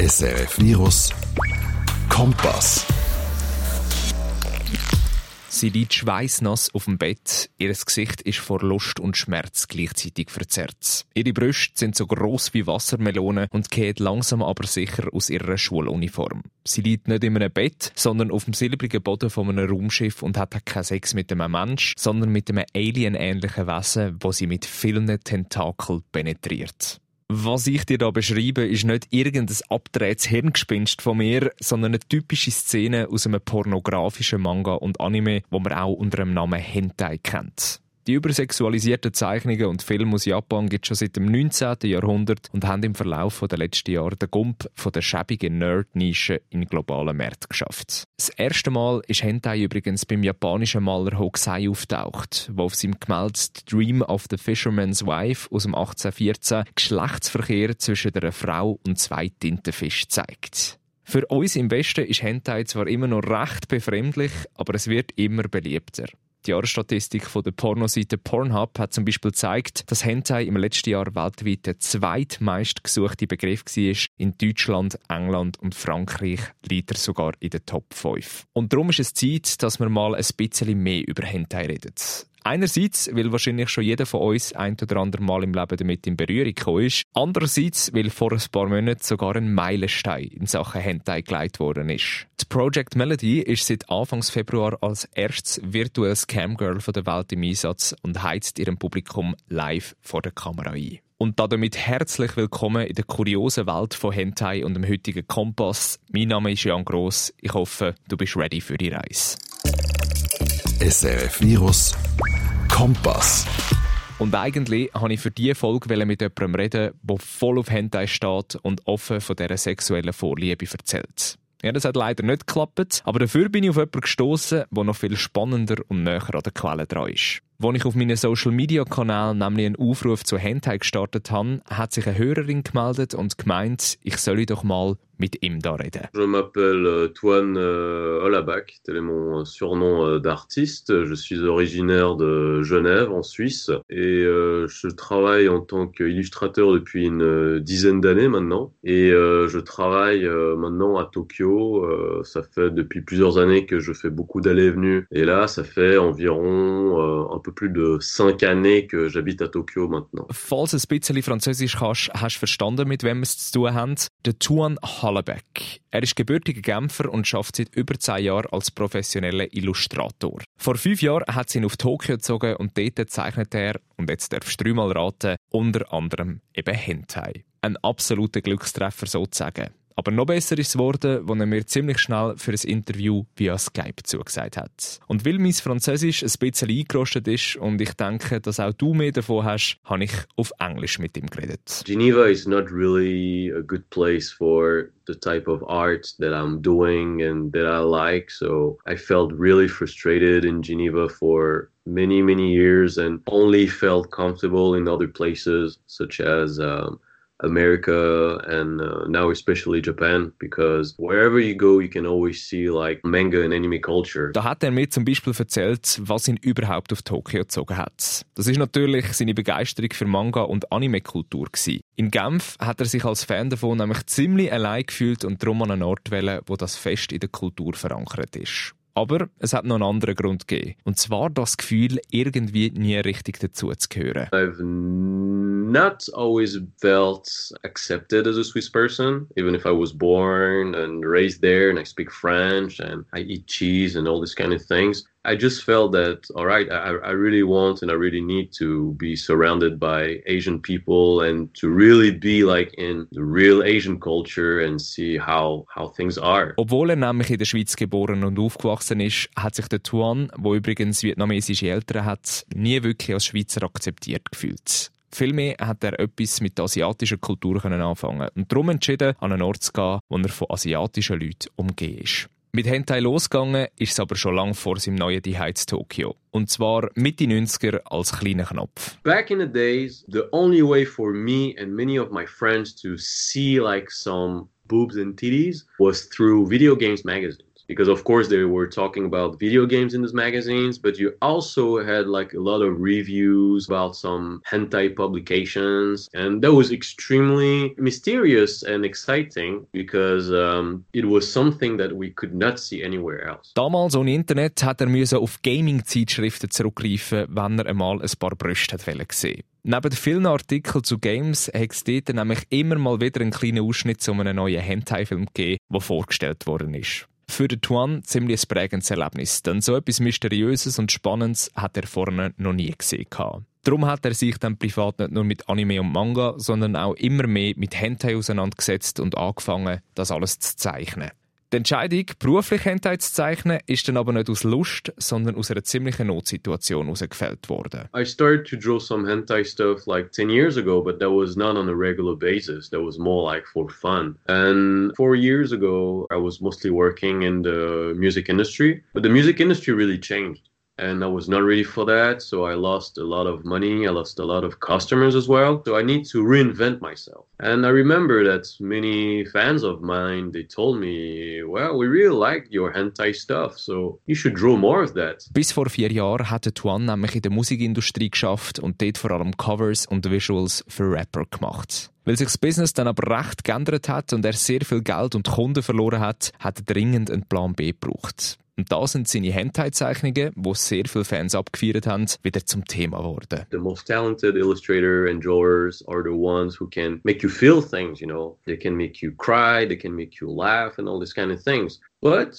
SRF Virus Kompass. Sie liegt schweißnass auf dem Bett. Ihr Gesicht ist vor Lust und Schmerz gleichzeitig verzerrt. Ihre Brüste sind so gross wie Wassermelonen und geht langsam aber sicher aus ihrer Schuluniform. Sie liegt nicht in einem Bett, sondern auf dem silbrigen Boden von einem Raumschiff und hat keinen Sex mit einem Mensch, sondern mit einem alienähnlichen Wesen, wo sie mit vielen Tentakeln penetriert. Was ich dir da beschreibe, ist nicht irgendein abgedrehtes Hirngespinst von mir, sondern eine typische Szene aus einem pornografischen Manga und Anime, wo man auch unter dem Namen Hentai kennt. Die übersexualisierten Zeichnungen und Filme aus Japan gibt es schon seit dem 19. Jahrhundert und haben im Verlauf der letzten Jahre den Gump von der schäbigen Nerd-Nische in globalen Märkten geschafft. Das erste Mal ist Hentai übrigens beim japanischen Maler Hokusai auftaucht, der auf seinem Gemälde Dream of the Fisherman's Wife aus dem 1814 Geschlechtsverkehr zwischen einer Frau und zwei Tintenfischen zeigt. Für uns im Westen ist Hentai zwar immer noch recht befremdlich, aber es wird immer beliebter. Die Jahresstatistik von der Pornoseite Pornhub hat zum Beispiel gezeigt, dass Hentai im letzten Jahr weltweit der zweitmeist gesuchte Begriff war. In Deutschland, England und Frankreich liegt er sogar in den Top 5. Und darum ist es Zeit, dass wir mal ein bisschen mehr über Hentai reden. Einerseits, weil wahrscheinlich schon jeder von uns ein oder andere Mal im Leben damit in Berührung gekommen ist. Andererseits, weil vor ein paar Monaten sogar ein Meilenstein in Sachen Hentai gelegt worden ist. Die Project Melody ist seit Anfang Februar als erstes virtuelles Camgirl der Welt im Einsatz und heizt ihrem Publikum live vor der Kamera ein. Und damit herzlich willkommen in der kuriosen Welt von Hentai und dem heutigen Kompass. Mein Name ist Jan Gross. Ich hoffe, du bist ready für die Reise. SRF Virus Kompass. Und eigentlich wollte ich für diese Folge mit jemandem reden, der voll auf Hentai steht und offen von dieser sexuellen Vorliebe erzählt. Ja, das hat leider nicht geklappt, aber dafür bin ich auf jemanden gestoßen, der noch viel spannender und näher an der Quelle dran ist. Je m'appelle euh, Toine euh, Olabac, tel est mon surnom euh, d'artiste. Je suis originaire de Genève, en Suisse, et je travaille en tant qu'illustrateur depuis une dizaine d'années maintenant. Et je travaille maintenant à Tokyo. ça fait depuis plusieurs années que je fais beaucoup d'allées et venues. Et là, ça fait environ un peu plus de cinq années que j'habite à Tokyo maintenant. Falls ein bisschen Französisch kannst, hast du verstanden, mit wem wir es zu tun haben. Der Tuan Hallebeck. Er ist gebürtiger Genfer und schafft seit über zehn Jahren als professioneller Illustrator. Vor fünf Jahren hat sie ihn auf Tokio gezogen und dort zeichnet er, und jetzt darfst du dreimal raten, unter anderem eben Hentai. Ein absoluter Glückstreffer sozusagen. Aber noch besser ist es geworden, als er mir ziemlich schnell für ein Interview via Skype zugesagt hat. Und weil mein Französisch ein bisschen eingerostet ist und ich denke, dass auch du mehr davon hast, habe ich auf Englisch mit ihm geredet. Geneva is not really a good place for the type of art that I'm doing and that I like. So I felt really frustrated in Geneva for many, many years and only felt comfortable in other places such as um, America and uh, now especially Japan because wherever you go you can always see like manga and anime culture. Da hat er mir zum Beispiel erzählt, was ihn überhaupt auf Tokio gezogen hat. Das ist natürlich seine Begeisterung für Manga und Anime-Kultur In Genf hat er sich als Fan davon nämlich ziemlich allein gefühlt und darum an einen Ort wählen, wo das fest in der Kultur verankert ist. Aber es hat noch einen anderen Grund gegeben. Und zwar das Gefühl, irgendwie nie richtig dazu zu gehören. I've not always felt accepted as a Swiss person, even if I was born and raised there and I speak French and I eat cheese and all these kind of things. I just felt that, all right, I, I really want and I really need to be surrounded by Asian people and to really be like in the real Asian culture and see how, how things are. Obwohl er nämlich in der Schweiz geboren und aufgewachsen ist, hat sich der Tuan, wo übrigens vietnamesische Eltern hat, nie wirklich als Schweizer akzeptiert gefühlt. Vielmehr hat er etwas mit der asiatischen Kultur anfangen und darum entschieden, an einen Ort zu gehen, wo er von asiatischen Leuten umgeben ist. Mit Hentai losgegangen ist es aber schon lang vor seinem neuen Zuhause Tokio. Und zwar Mitte 90er als kleiner Knopf. Back in the days, the only way for me and many of my friends to see like some boobs and titties was through video games magazines. Because of course they were talking about video games in these magazines, but you also had like a lot of reviews about some hentai publications, and that was extremely mysterious and exciting because um, it was something that we could not see anywhere else. Damals ohne Internet hat er auf Gaming-Zeitschriften zurückgreifen, wenn er einmal ein paar Brüste gesehen Neben vielen Artikeln zu Games hat es dort nämlich immer mal wieder einen kleinen Ausschnitt zu einem neuen Hentai-Film gegeben, der vorgestellt worden ist. Für den Tuan ziemlich ein prägendes Erlebnis, denn so etwas Mysteriöses und Spannendes hat er vorne noch nie gesehen. Darum hat er sich dann privat nicht nur mit Anime und Manga, sondern auch immer mehr mit Hentai auseinandergesetzt und angefangen, das alles zu zeichnen. Die Entscheidung, beruflich Hentai zu zeichnen, ist dann aber nicht aus Lust, sondern aus einer ziemlichen Notsituation herausgefällt worden. I started to draw some hentai stuff like 10 years ago, but that was not on a regular basis. That was more like for fun. And four years ago, I was mostly working in the music industry, but the music industry really changed. And I was not ready for that. So I lost a lot of money. I lost a lot of customers as well. So I need to reinvent myself. And I remember that many fans of mine they told me, "Well, we really like your hentai stuff, so you should draw more of that." Bis vor vier Jahren hatte Tuan nämlich in der Musikindustrie geschafft und dort vor allem Covers und Visuals für Rapper gemacht. Weil sich das Business dann aber recht geändert hat und er sehr viel Geld und Kunden verloren hat, hat er dringend einen Plan B gebraucht. Und da sind seine Hentai-Zeichnungen, die sehr viele Fans abgefeiert haben, wieder zum Thema geworden. The most talented illustrator and drawers are the ones who can make you feel things, you know. They can make you cry, they can make you laugh and all these kind of things. But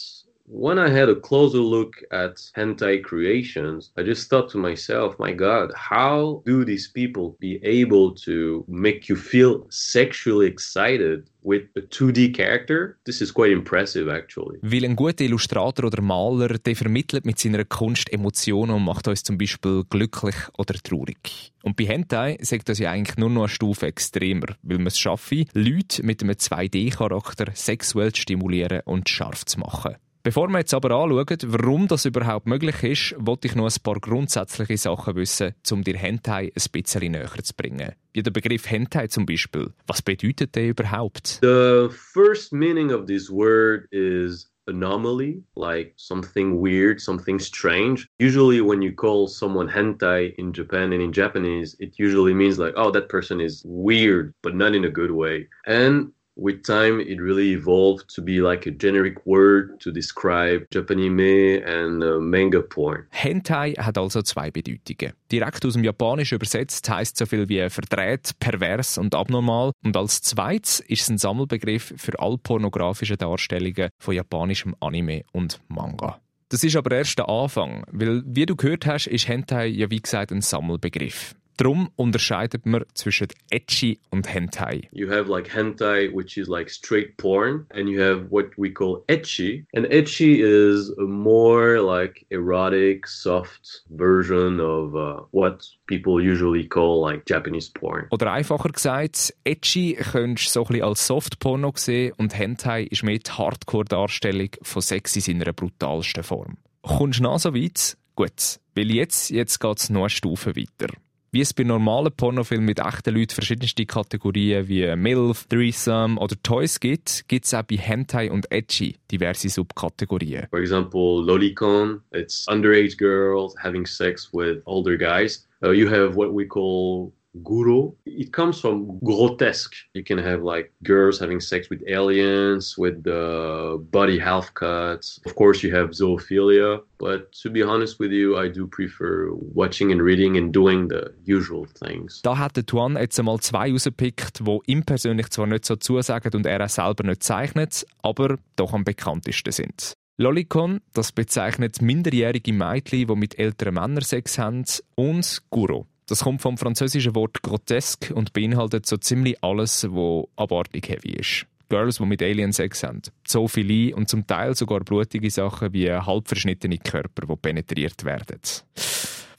when I had a closer look at hentai creations, I just thought to myself, my God, how do these people be able to make you feel sexually excited with a 2D character? This is quite impressive actually. Weil ein guter Illustrator oder Maler, der vermittelt mit seiner Kunst Emotionen und macht uns zum Beispiel glücklich oder traurig. Und bei Hentai sagt das ja eigentlich nur noch eine Stufe extremer, weil man es schaffe, Leute mit einem 2D-Charakter sexuell zu stimulieren und scharf zu machen. Bevor wir jetzt aber anschauen, warum das überhaupt möglich ist, wollte ich noch ein paar grundsätzliche Sachen wissen, um dir Hentai ein bisschen näher zu bringen. Wie der Begriff Hentai zum Beispiel. Was bedeutet der überhaupt? The first meaning of this word is anomaly, like something weird, something strange. Usually, when you call someone hentai in Japan and in Japanese, it usually means like, oh, that person is weird, but not in a good way. And with time it really evolved to be like a generic word to describe Japanime and uh, manga porn. Hentai hat also zwei Bedeutungen. Direkt aus dem Japanischen übersetzt heißt so viel wie verdreht, pervers und abnormal und als zweites ist es ein Sammelbegriff für all pornografische Darstellungen von japanischem Anime und Manga. Das ist aber erst der Anfang, weil wie du gehört hast, ist Hentai ja wie gesagt ein Sammelbegriff. Darum unterscheidet man zwischen Etchi und Hentai. You have like hentai, which is like straight porn, and you have what we call Etchi. And Etchi is a more like erotic, soft version of uh, what people usually call like Japanese porn. Oder einfacher gesagt, Etchi könntest du so ein bisschen als Softporno sehen und Hentai ist mehr die Hardcore-Darstellung von Sex in seiner brutalsten Form. Kommst du noch so weit? Gut, weil jetzt, jetzt geht es noch eine Stufe weiter. Wie es bei normalen Pornofilmen mit echten Leuten verschiedenste Kategorien wie MILF, Threesome oder Toys gibt, gibt es auch bei Hentai und Edgy diverse Subkategorien. For example, Lolicon, it's underage girls having sex with older guys. Uh, you have what we call guru. It comes from grotesque. You can have like girls having sex with aliens, with the body half cuts. Of course, you have zoophilia. But to be honest with you, I do prefer watching and reading and doing the usual things. Da hat der Tuan jetzt einmal zwei rausgepickt, die ihm persönlich zwar nicht so zusagen und er auch selber nicht zeichnet, aber doch am bekanntesten sind. Lolicon, das bezeichnet minderjährige Mädchen, die mit älteren Männern Sex haben, und Guro. Das kommt vom französischen Wort grotesk und beinhaltet so ziemlich alles, was abartig heavy ist. Girls, die mit Alien Sex haben. Zoophilie und zum Teil sogar blutige Sachen wie halb verschnittene Körper, die penetriert werden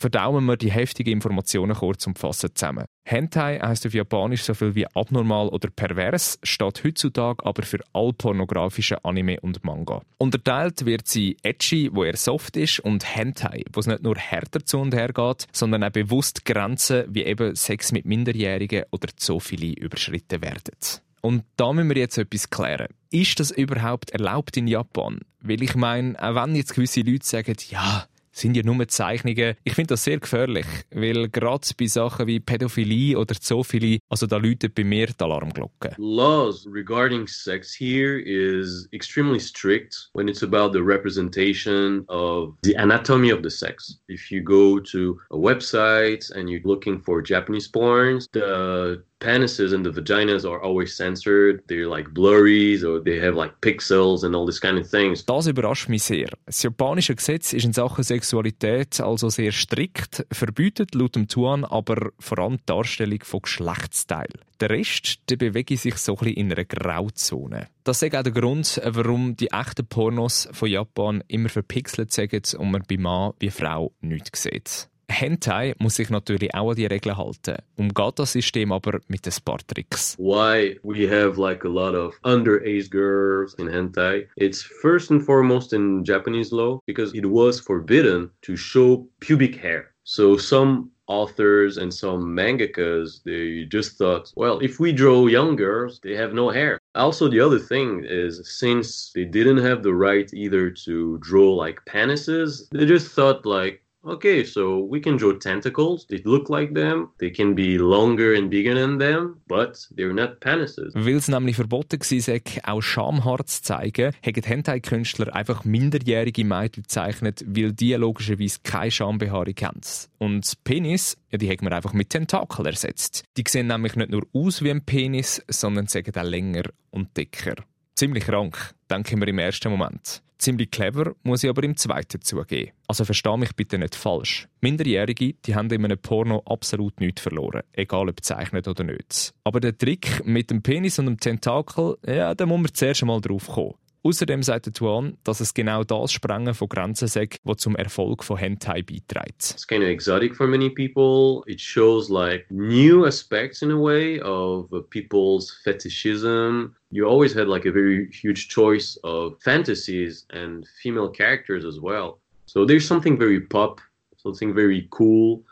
verdauen wir die heftigen Informationen kurz und fassen zusammen. Hentai heisst auf Japanisch so viel wie abnormal oder pervers, steht heutzutage aber für all pornografische Anime und Manga. Unterteilt wird sie Etchi, wo eher soft ist, und Hentai, wo es nicht nur härter zu und her geht, sondern auch bewusst Grenzen wie eben Sex mit Minderjährigen oder Zoophilie überschritten werden. Und da müssen wir jetzt etwas klären. Ist das überhaupt erlaubt in Japan? Weil ich meine, auch wenn jetzt gewisse Leute sagen, ja, sind ja nur Zeichnungen. Ich finde das sehr gefährlich, weil gerade bei Sachen wie Pädophilie oder Zoophilie, also da läutet bei mir die Alarmglocke. Laws regarding sex here is extremely strict when it's about the representation of the anatomy of the sex. If you go to a website and you're looking for Japanese porns, the penises and the vaginas are always censored. They're like blurry or they have like pixels and all this kind of things. Das überrascht mich sehr. Das japanische Gesetz ist in Sachen Sexualität also sehr strikt, verbietet laut dem Tuan aber vor allem die Darstellung von Geschlechtsteilen. Der Rest der bewege sich so ein in einer Grauzone. Das ist auch der Grund, warum die echten Pornos von Japan immer verpixelt sind und man bei Mann wie Frau nichts sieht. Hentai muss sich natürlich auch an die Regeln halten, umgeht das System aber mit ein paar Tricks. Why we have like a lot of underage girls in hentai? It's first and foremost in Japanese law because it was forbidden to show pubic hair. So some authors and some mangakas they just thought well if we draw young girls they have no hair also the other thing is since they didn't have the right either to draw like penises they just thought like Okay, so we can draw tentacles. They look like them. They can be longer and bigger than them, but they're not penises. Weil es nämlich verboten war, auch Schamhaar zu zeigen, haben Hentai-Künstler einfach minderjährige Mädchen gezeichnet, weil die logischerweise keine Schambehaarung haben. Und Penis, ja, die haben wir einfach mit Tentakel ersetzt. Die sehen nämlich nicht nur aus wie ein Penis, sondern sagen auch länger und dicker. Ziemlich krank, denken wir im ersten Moment. Ziemlich clever, muss ich aber im zweiten zugeben. Also verstehe mich bitte nicht falsch. Minderjährige, die haben in einem Porno absolut nichts verloren, egal ob gezeichnet oder nicht. Aber der Trick mit dem Penis und dem Tentakel, ja, da muss man zuerst einmal drauf kommen. Außerdem sagt Tuan, dass es genau das Sprengen von Grenzen sagt, was zum Erfolg von Hentai beiträgt. It's kind of exotic for many people. It shows like new aspects in a way of people's fetishism. You always had like a very huge choice of fantasies and female characters as well. So there's something very pop, something very cool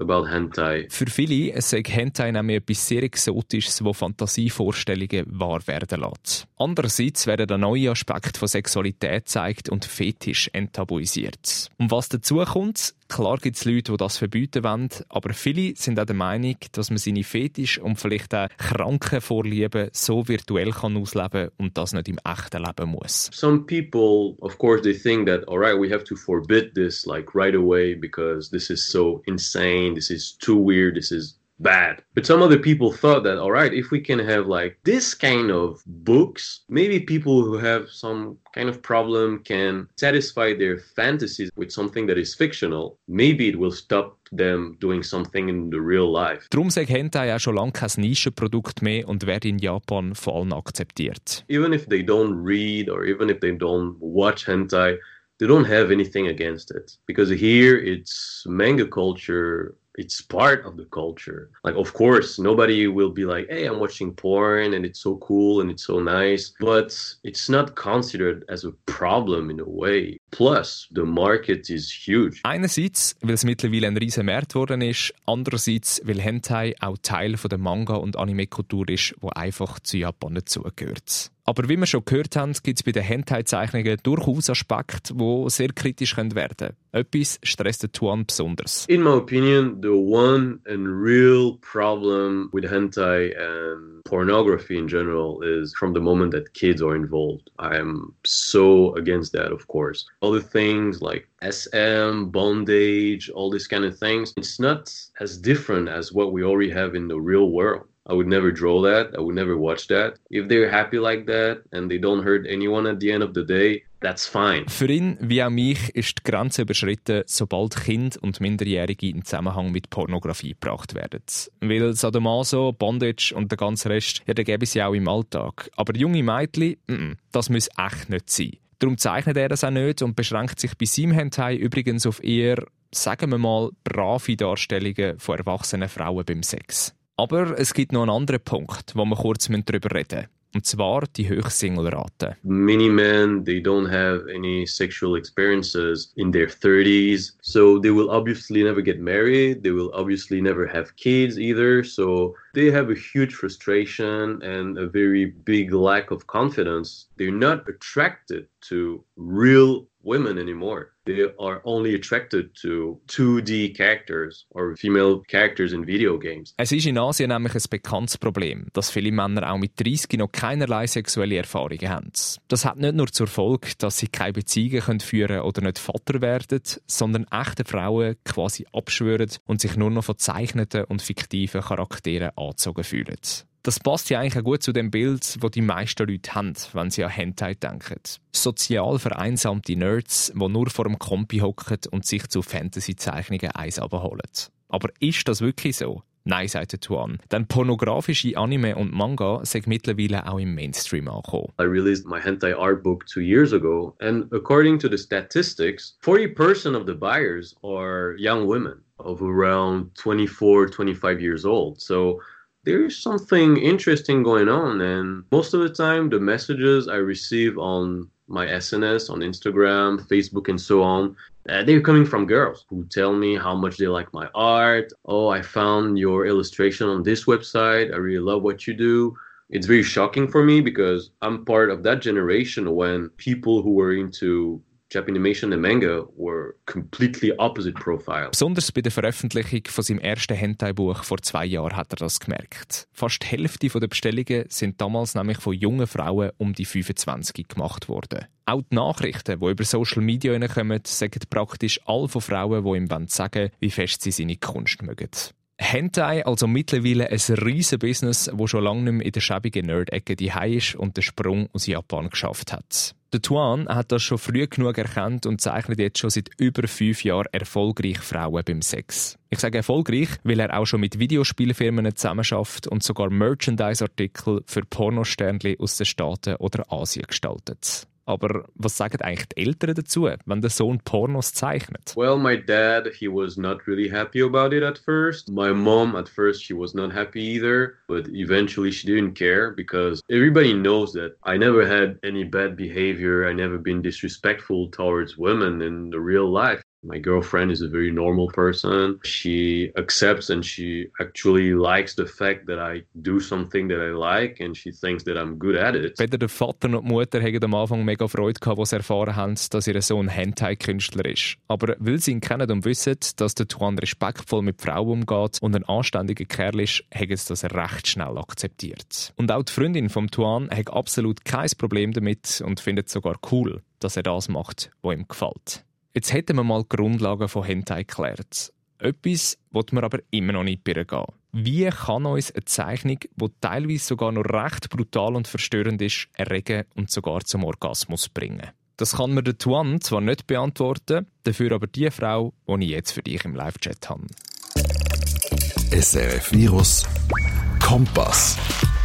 about Hentai. Für viele sei Hentai nämlich etwas sehr Exotisches, wo Fantasievorstellungen wahr werden lässt. Andererseits werden da neue Aspekte von Sexualität gezeigt und Fetisch enttabuisiert. Und was dazu kommt, Klar gibt es Leute, die das verbieten wollen, aber viele sind auch der Meinung, dass man seine Fetisch und vielleicht auch kranken Vorlieben so virtuell kann ausleben und das nicht im echten Leben muss. Some people, of course, they think that, all right, we have to forbid this like right away because this is so insane, this is too weird, this is bad. But some other people thought that, all right, if we can have like this kind of books, maybe people who have some kind of problem can satisfy their fantasies with something that is fictional. Maybe it will stop them doing something in the real life. Darum sagt Hentai auch schon lange kein Nischenprodukt mehr und wird in Japan vor allem akzeptiert. Even if they don't read or even if they don't watch hentai, they don't have anything against it because here it's manga culture it's part of the culture. Like, of course, nobody will be like, hey, I'm watching porn and it's so cool and it's so nice, but it's not considered as a problem in a way. Plus, the market is huge. Einerseits, weil es mittlerweile ein riesen Markt geworden ist, andererseits, weil Hentai auch Teil von der Manga- und Anime-Kultur ist, wo einfach zu Japan dazugehört. Aber wie wir schon gehört haben, gibt es bei den durchaus Aspekte, die sehr kritisch werden können. Etwas stresst Tuan besonders. In my opinion, the one and real problem with hentai and pornography in general is from the moment that kids are involved. I am so against that, of course. Other things like SM, bondage, all these kind of things, it's not as different as what we already have in the real world. I would never draw that. I would never watch that. If they're happy like that and they don't hurt anyone at the end of the day, that's fine. Für ihn wie auch mich ist die Grenze überschritten, sobald Kind und Minderjährige in Zusammenhang mit Pornografie gebracht werden. Weil Sadomaso, Bondage und der ganze Rest, ja, den gäbe es ja auch im Alltag. Aber junge Mädchen, mm das muss echt nicht sein. Darum zeichnet er das auch nicht und beschränkt sich bei seinem Hentai übrigens auf eher, sagen wir mal, brave Darstellungen von erwachsenen Frauen beim Sex. Aber es gibt noch einen anderen Punkt, wo wir kurz darüber reden müssen. Und zwar die hohe Single-Rate. Many men, they don't have any sexual experiences in their 30s. So they will obviously never get married. They will obviously never have kids either. So they have a huge frustration and a very big lack of confidence. They're not attracted to real women anymore. They are only attracted to 2D characters or female characters in video games. Es ist in Asien nämlich ein bekanntes Problem, dass viele Männer auch mit 30 noch keinerlei sexuelle Erfahrungen haben. Das hat nicht nur zur Folge, dass sie keine Beziehungen führen können oder nicht Vater werden, sondern echte Frauen quasi abschwören und sich nur noch von zeichneten und fiktiven Charakteren angezogen fühlen. Das passt ja eigentlich auch gut zu dem Bild, das die meisten Leute haben, wenn sie an Hentai denken. Sozial vereinsamte Nerds, die nur vor dem Kompi hocken und sich zu Fantasy-Zeichnungen eins abholen. Aber ist das wirklich so? Nein, sagt Tuan. Denn pornografische Anime und Manga sind mittlerweile auch im Mainstream angekommen. I released my hentai art book two years ago, and according to the statistics, 40% of the buyers are young women of around 24, 25 years old. So there's something interesting going on. And most of the time, the messages I receive on my SNS, on Instagram, Facebook, and so on, uh, they're coming from girls who tell me how much they like my art. Oh, I found your illustration on this website. I really love what you do. It's very shocking for me because I'm part of that generation when people who were into Japanimation and Manga were completely opposite profile. Besonders bei der Veröffentlichung von seinem ersten Hentai-Buch vor zwei Jahren hat er das gemerkt. Fast die Hälfte der Bestellungen sind damals nämlich von jungen Frauen um die 25 gemacht worden. Auch die Nachrichten, die über Social Media kommen, sagen praktisch alle von Frauen, die ihm sagen wie fest sie seine Kunst mögen. Hentai also mittlerweile ein riesen Business, wo schon lange nicht mehr in der schäbigen Nerd-Ecke die ist und den Sprung aus Japan geschafft hat. Der Tuan hat das schon früh genug erkannt und zeichnet jetzt schon seit über fünf Jahren erfolgreich Frauen beim Sex. Ich sage erfolgreich, weil er auch schon mit Videospielfirmen zusammenarbeitet und sogar Merchandise-Artikel für Pornosternchen aus den Staaten oder Asien gestaltet. Aber was sagen eigentlich die Eltern dazu, wenn der Sohn Pornos zeichnet? Well, my dad, he was not really happy about it at first. My mom, at first, she was not happy either. But eventually, she didn't care because everybody knows that I never had any bad behavior. I never been disrespectful towards women in the real life. My girlfriend is a very normal person. She accepts and she actually likes the fact that I do something that I like and she thinks that I'm good at it. Weder der Vater noch die Mutter haben am Anfang mega Freude gehabt, als sie erfahren haben, dass ihr Sohn Hentai-Künstler ist. Aber weil sie ihn kennen und wissen, dass der Tuan respektvoll mit Frauen umgeht und ein anständiger Kerl ist, haben sie das recht schnell akzeptiert. Und auch die Freundin vom Tuan hat absolut kein Problem damit und findet es sogar cool, dass er das macht, was ihm gefällt. Jetzt hätten wir mal die Grundlagen von Hentai geklärt. Etwas wird wir aber immer noch nicht gehen. Wie kann uns eine Zeichnung, die teilweise sogar noch recht brutal und verstörend ist, erregen und sogar zum Orgasmus bringen? Das kann mir der Tuan zwar nicht beantworten, dafür aber die Frau, die ich jetzt für dich im Live-Chat habe. SRF Virus Kompass.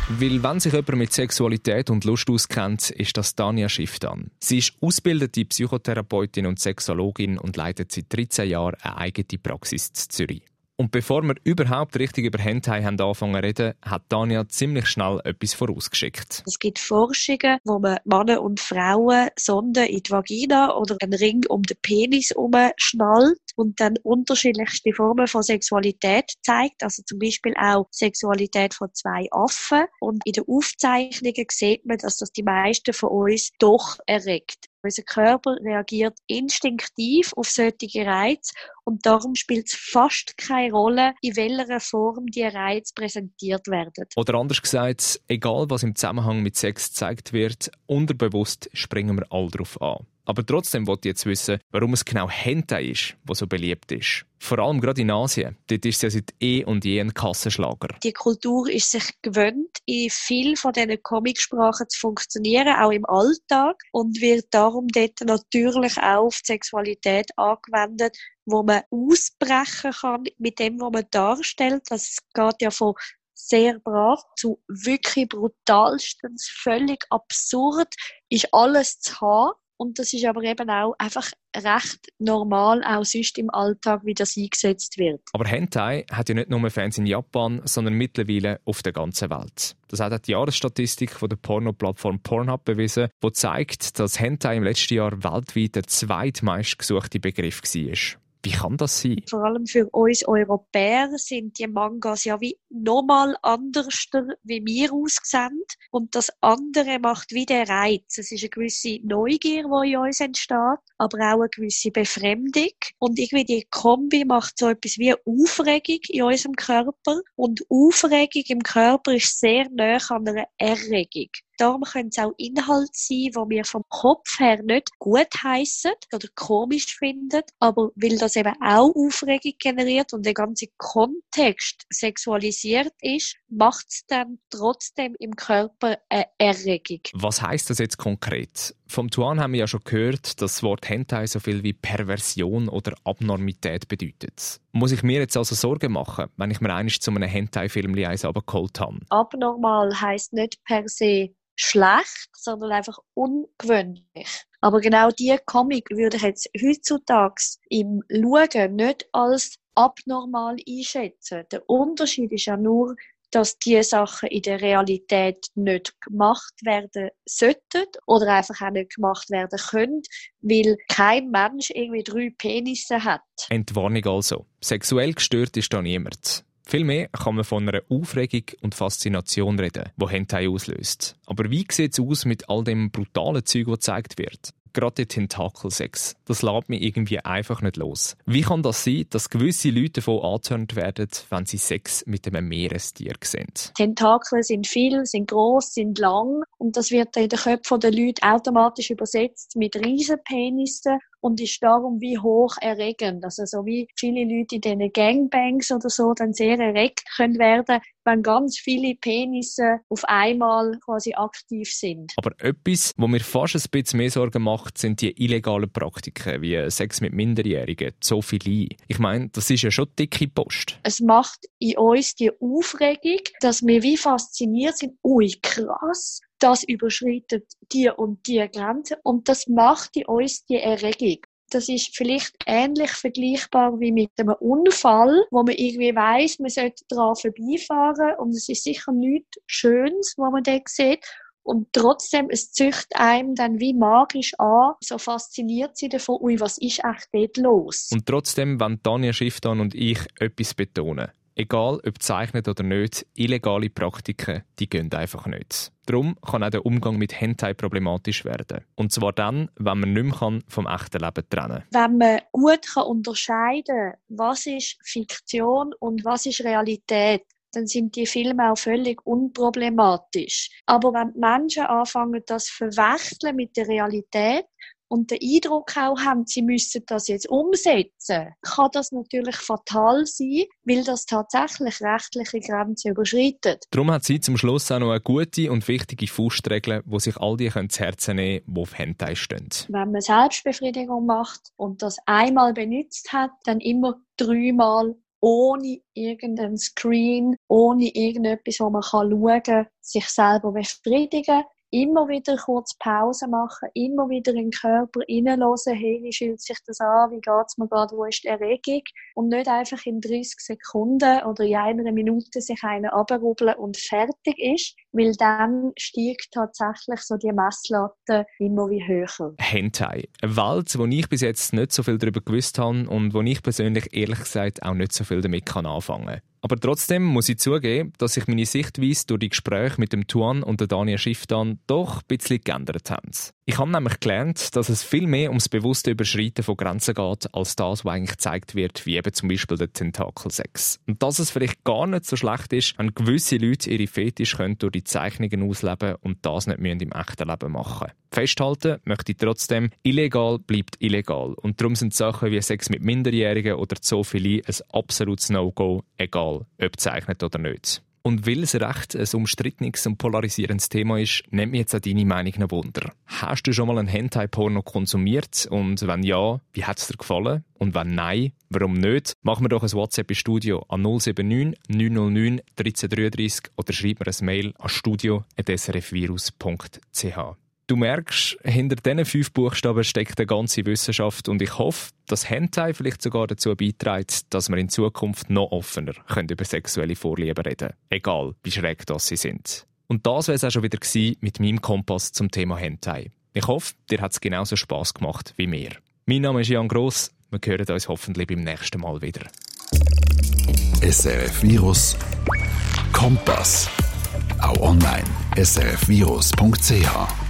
Weil wenn sich jemand mit Sexualität und Lust auskennt, ist das Tanja Schifftan. Sie ist ausgebildete Psychotherapeutin und Sexologin und leitet seit 13 Jahren eine eigene Praxis in Zürich. Und bevor wir überhaupt richtig über Hentai haben anfangen zu reden, hat Tanja ziemlich schnell etwas vorausgeschickt. Es gibt Forschungen, wo man Männer und Frauen Sonden in die Vagina oder einen Ring um den Penis umschnallt und dann unterschiedlichste Formen von Sexualität zeigt. Also zum Beispiel auch Sexualität von zwei Affen. Und in den Aufzeichnungen sieht man, dass das die meisten von uns doch erregt. Unser Körper reagiert instinktiv auf solche Reize und darum spielt es fast keine Rolle, in welcher Form die Reize präsentiert werden. Oder anders gesagt, egal was im Zusammenhang mit Sex gezeigt wird, unterbewusst springen wir all darauf an. Aber trotzdem wollte ich jetzt wissen, warum es genau Hentai ist, was so beliebt ist. Vor allem gerade in Asien. Dort ist es ja seit eh und je ein Kassenschlager. Die Kultur ist sich gewöhnt, in viel von diesen Comicsprachen zu funktionieren, auch im Alltag, und wird darum dort natürlich auch auf die Sexualität angewendet, wo man ausbrechen kann mit dem, was man darstellt. Das geht ja von sehr brav zu wirklich brutalstens, völlig absurd, ist alles zu haben und das ist aber eben auch einfach recht normal, auch sonst im Alltag, wie das eingesetzt wird. Aber Hentai hat ja nicht nur Fans in Japan, sondern mittlerweile auf der ganzen Welt. Das hat auch die Jahresstatistik von der Porno-Plattform Pornhub bewiesen, die zeigt, dass Hentai im letzten Jahr weltweit der zweitmeistgesuchte Begriff war. Wie kann das sein? Vor allem für uns Europäer sind die Mangas ja wie nochmal anders, wie wir aussehen. Und das andere macht wie den Reiz. Es ist eine gewisse Neugier, die in uns entsteht, aber auch eine gewisse Befremdung. Und irgendwie die Kombi macht so etwas wie Aufregung in unserem Körper. Und Aufregung im Körper ist sehr nah an einer Erregung. Darum können es auch Inhalte sein, die wir vom Kopf her nicht gut heissen oder komisch finden, aber weil das eben auch Aufregung generiert und der ganze Kontext sexualisiert ist, macht es dann trotzdem im Körper eine Erregung. Was heißt das jetzt konkret? Vom Tuan haben wir ja schon gehört, dass das Wort Hentai so viel wie Perversion oder Abnormität bedeutet. Muss ich mir jetzt also Sorgen machen, wenn ich mir eines zu einem Hentai-Film eins abgeholt habe? Abnormal heisst nicht per se schlecht, sondern einfach ungewöhnlich. Aber genau diese Comic würde ich jetzt heutzutage im Schauen nicht als abnormal einschätzen. Der Unterschied ist ja nur, dass diese Sachen in der Realität nicht gemacht werden sollten oder einfach auch nicht gemacht werden können, weil kein Mensch irgendwie drei Penisse hat. Entwarnung also. Sexuell gestört ist da niemand. Vielmehr kann man von einer Aufregung und Faszination reden, die Hentai auslöst. Aber wie sieht es aus mit all dem brutalen Zeug, das gezeigt wird? Gerade der Tentakelsex. Das lässt mich irgendwie einfach nicht los. Wie kann das sein, dass gewisse Leute davon angehört werden, wenn sie Sex mit einem Meerestier sehen? Tentakel sind viel, sind groß, sind lang und das wird in den Köpfen der Leute automatisch übersetzt mit Riesenpenissen und ist darum wie hoch erregend. Also so wie viele Leute in diesen Gangbangs oder so dann sehr erregt können werden, wenn ganz viele Penisse auf einmal quasi aktiv sind. Aber etwas, wo mir fast ein bisschen mehr Sorgen macht, sind die illegalen Praktiken, wie Sex mit Minderjährigen, Zoophilie. Ich meine, das ist ja schon dicke Post. Es macht in uns die Aufregung, dass wir wie fasziniert sind. Ui, krass, das überschreitet die und die Grenze und das macht in uns die Erregung. Das ist vielleicht ähnlich vergleichbar wie mit einem Unfall, wo man irgendwie weiß, man sollte daran vorbeifahren und es ist sicher nichts Schönes, was man dort sieht. Und trotzdem, es züchtet einem dann wie magisch an, so fasziniert sie davon, ui, was ist echt dort los? Und trotzdem, wenn Tanja Schifftan und ich etwas betonen, Egal ob gezeichnet oder nicht, illegale Praktiken, die gehen einfach nicht. Darum kann auch der Umgang mit Hentai problematisch werden. Und zwar dann, wenn man nicht mehr vom echten Leben trennen kann. Wenn man gut unterscheiden kann, was ist Fiktion und was ist Realität, dann sind die Filme auch völlig unproblematisch. Aber wenn die Menschen anfangen, das verwechseln mit der Realität, und den Eindruck auch haben, sie müssen das jetzt umsetzen, kann das natürlich fatal sein, weil das tatsächlich rechtliche Grenzen überschreitet. Darum hat sie zum Schluss auch noch eine gute und wichtige Faustregel, wo sich all die zu Herzen nehmen können, die auf Hentai stehen. Wenn man Selbstbefriedigung macht und das einmal benutzt hat, dann immer dreimal ohne irgendeinen Screen, ohne irgendetwas, wo man schauen kann, sich selber befriedigen immer wieder kurz Pause machen, immer wieder in den Körper hineinhören, hey, wie fühlt sich das an, wie geht es mir gerade, wo ist die Erregung? Und nicht einfach in 30 Sekunden oder in einer Minute sich einen abrubbeln und fertig ist, weil dann steigt tatsächlich so die Messlatte immer wie höher. Hentai, eine Welt, wo ich bis jetzt nicht so viel darüber gewusst habe und wo ich persönlich ehrlich gesagt auch nicht so viel damit kann anfangen kann. Aber trotzdem muss ich zugeben, dass sich meine Sichtweise durch die Gespräche mit dem Tuan und der Daniel Schifftan doch ein bisschen geändert haben. Ich habe nämlich gelernt, dass es viel mehr ums bewusste Überschreiten von Grenzen geht, als das, was eigentlich gezeigt wird, wie eben zum Beispiel der Tentakelsex. Und dass es vielleicht gar nicht so schlecht ist, wenn gewisse Leute ihre Fetisch können durch die Zeichnungen ausleben und das nicht im echten Leben machen Festhalten möchte ich trotzdem, illegal bleibt illegal. Und darum sind Sachen wie Sex mit Minderjährigen oder Zoophilie ein absolutes No-Go, egal ob zeichnet oder nicht. Und weil es recht ein umstrittenes und polarisierendes Thema ist, nimmt mich jetzt auch deine Meinung noch Wunder. Hast du schon mal ein Hentai-Porno konsumiert? Und wenn ja, wie hat es dir gefallen? Und wenn nein, warum nicht? Machen wir doch ein WhatsApp im Studio an 079 909 1333 oder schreib mir ein Mail an studio.srfvirus.ch. Du merkst, hinter diesen fünf Buchstaben steckt eine ganze Wissenschaft und ich hoffe, dass Hentai vielleicht sogar dazu beiträgt, dass wir in Zukunft noch offener können über sexuelle Vorlieben reden Egal, wie schräg das sie sind. Und das wäre es auch schon wieder mit meinem Kompass zum Thema Hentai. Ich hoffe, dir hat es genauso Spass gemacht wie mir. Mein Name ist Jan Gross. Wir hören uns hoffentlich beim nächsten Mal wieder. SRF Virus Kompass. Auch online srfvirus.ch